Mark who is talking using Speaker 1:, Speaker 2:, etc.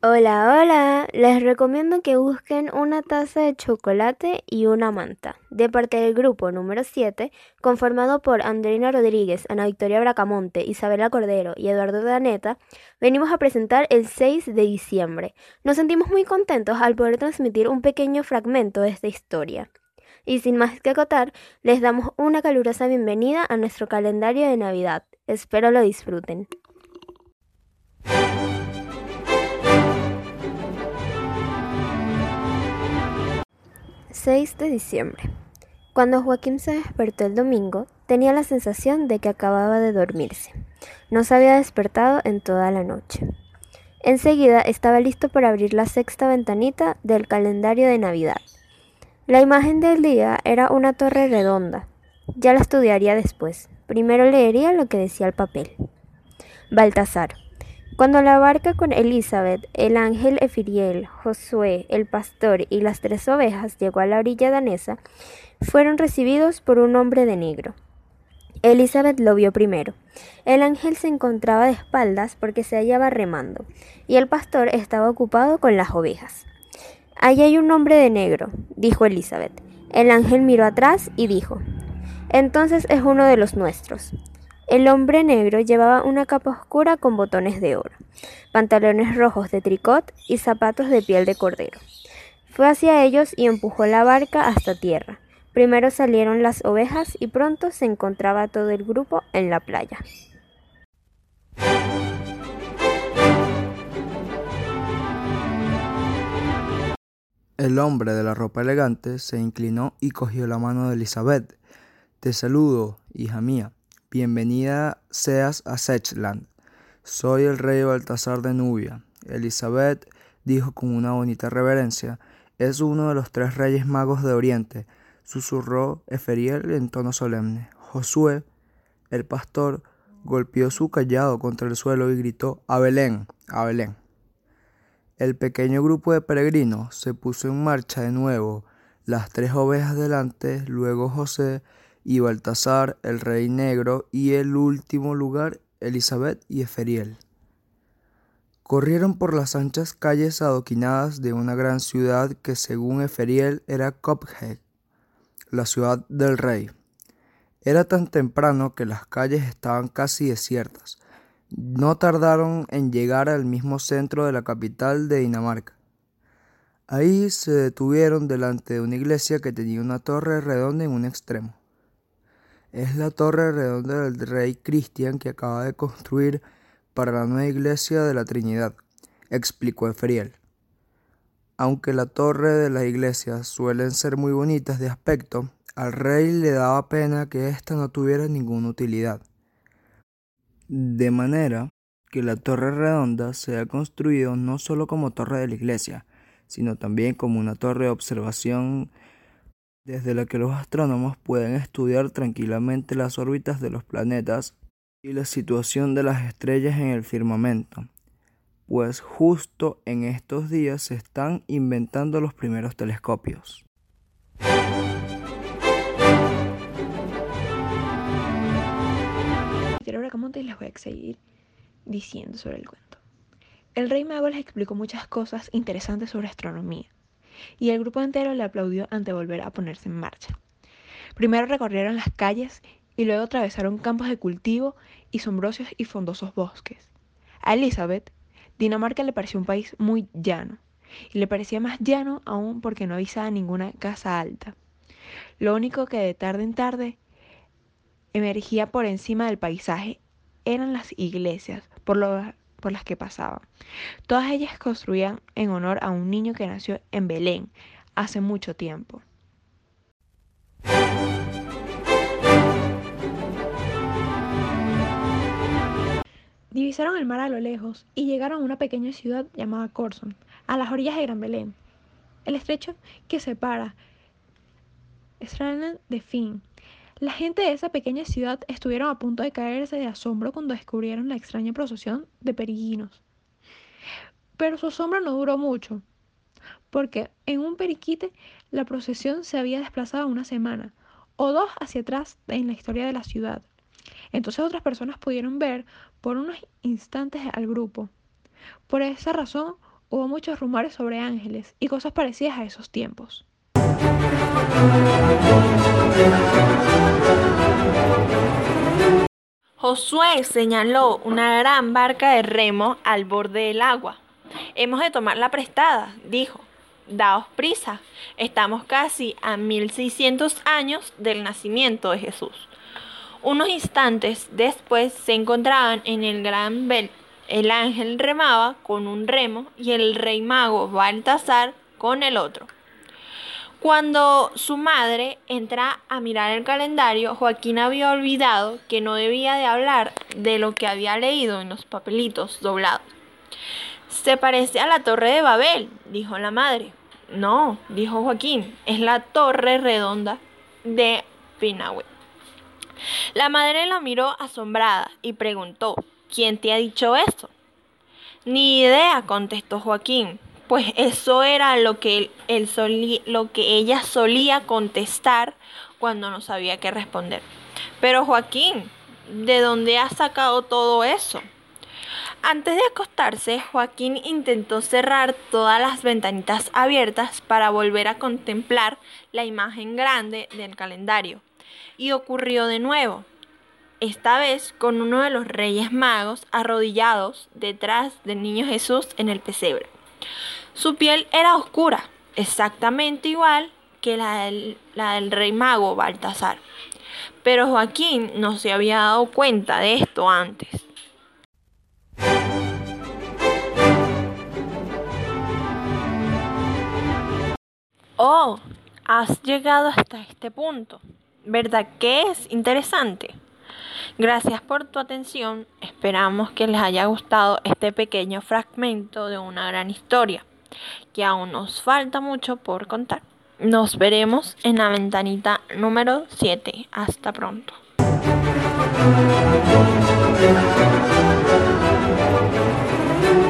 Speaker 1: Hola, hola. Les recomiendo que busquen una taza de chocolate y una manta, de parte del grupo número 7, conformado por Andrina Rodríguez, Ana Victoria Bracamonte, Isabela Cordero y Eduardo Daneta, venimos a presentar el 6 de diciembre. Nos sentimos muy contentos al poder transmitir un pequeño fragmento de esta historia. Y sin más que acotar, les damos una calurosa bienvenida a nuestro calendario de Navidad. Espero lo disfruten. 6 de diciembre. Cuando Joaquín se despertó el domingo, tenía la sensación de que acababa de dormirse. No se había despertado en toda la noche. Enseguida estaba listo para abrir la sexta ventanita del calendario de Navidad. La imagen del día era una torre redonda. Ya la estudiaría después. Primero leería lo que decía el papel. Baltasar. Cuando la barca con Elizabeth, el ángel Efiriel, Josué, el pastor y las tres ovejas llegó a la orilla danesa, fueron recibidos por un hombre de negro. Elizabeth lo vio primero. El ángel se encontraba de espaldas porque se hallaba remando, y el pastor estaba ocupado con las ovejas. Allí hay un hombre de negro, dijo Elizabeth. El ángel miró atrás y dijo, Entonces es uno de los nuestros. El hombre negro llevaba una capa oscura con botones de oro, pantalones rojos de tricot y zapatos de piel de cordero. Fue hacia ellos y empujó la barca hasta tierra. Primero salieron las ovejas y pronto se encontraba todo el grupo en la playa.
Speaker 2: El hombre de la ropa elegante se inclinó y cogió la mano de Elizabeth. Te saludo, hija mía. Bienvenida seas a Sechland. Soy el rey Baltasar de Nubia. Elizabeth dijo con una bonita reverencia, es uno de los tres reyes magos de Oriente, susurró Eferiel en tono solemne. Josué, el pastor, golpeó su callado contra el suelo y gritó, a Belén, a Belén. El pequeño grupo de peregrinos se puso en marcha de nuevo, las tres ovejas delante, luego José, y Baltasar, el rey negro, y el último lugar, Elizabeth y Eferiel. Corrieron por las anchas calles adoquinadas de una gran ciudad que según Eferiel era Cophead, la ciudad del rey. Era tan temprano que las calles estaban casi desiertas. No tardaron en llegar al mismo centro de la capital de Dinamarca. Ahí se detuvieron delante de una iglesia que tenía una torre redonda en un extremo. Es la torre redonda del rey Cristian que acaba de construir para la nueva iglesia de la Trinidad, explicó Efriel. Aunque la torre de las iglesias suelen ser muy bonitas de aspecto, al rey le daba pena que ésta no tuviera ninguna utilidad. De manera que la torre redonda se ha construido no solo como torre de la iglesia, sino también como una torre de observación desde la que los astrónomos pueden estudiar tranquilamente las órbitas de los planetas y la situación de las estrellas en el firmamento, pues justo en estos días se están inventando los primeros telescopios.
Speaker 3: y les voy a seguir diciendo sobre el cuento. El rey mago les explicó muchas cosas interesantes sobre astronomía y el grupo entero le aplaudió ante volver a ponerse en marcha. Primero recorrieron las calles y luego atravesaron campos de cultivo y sombrosos y fondosos bosques. A Elizabeth, Dinamarca le pareció un país muy llano, y le parecía más llano aún porque no avisaba ninguna casa alta. Lo único que de tarde en tarde emergía por encima del paisaje eran las iglesias, por lo por las que pasaban. Todas ellas construían en honor a un niño que nació en Belén hace mucho tiempo. Divisaron el mar a lo lejos y llegaron a una pequeña ciudad llamada Corson, a las orillas de Gran Belén. El estrecho que separa Stranden de Finn la gente de esa pequeña ciudad estuvieron a punto de caerse de asombro cuando descubrieron la extraña procesión de peregrinos. Pero su asombro no duró mucho, porque en un periquite la procesión se había desplazado una semana o dos hacia atrás en la historia de la ciudad. Entonces otras personas pudieron ver por unos instantes al grupo. Por esa razón hubo muchos rumores sobre ángeles y cosas parecidas a esos tiempos.
Speaker 4: Josué señaló una gran barca de remo al borde del agua. Hemos de tomarla prestada, dijo. Daos prisa, estamos casi a 1600 años del nacimiento de Jesús. Unos instantes después se encontraban en el gran bel. El ángel remaba con un remo y el rey mago Baltasar con el otro. Cuando su madre entra a mirar el calendario, Joaquín había olvidado que no debía de hablar de lo que había leído en los papelitos doblados. Se parece a la torre de Babel, dijo la madre. No, dijo Joaquín, es la torre redonda de Pinahue. La madre la miró asombrada y preguntó, ¿quién te ha dicho eso? Ni idea, contestó Joaquín, pues eso era lo que, él lo que ella solía contestar cuando no sabía qué responder. Pero Joaquín, ¿de dónde has sacado todo eso? Antes de acostarse, Joaquín intentó cerrar todas las ventanitas abiertas para volver a contemplar la imagen grande del calendario. Y ocurrió de nuevo, esta vez con uno de los reyes magos arrodillados detrás del niño Jesús en el pesebre. Su piel era oscura, exactamente igual que la del, la del rey mago Baltasar. Pero Joaquín no se había dado cuenta de esto antes. Oh, has llegado hasta este punto. ¿Verdad que es interesante? Gracias por tu atención. Esperamos que les haya gustado este pequeño fragmento de una gran historia, que aún nos falta mucho por contar. Nos veremos en la ventanita número 7. Hasta pronto.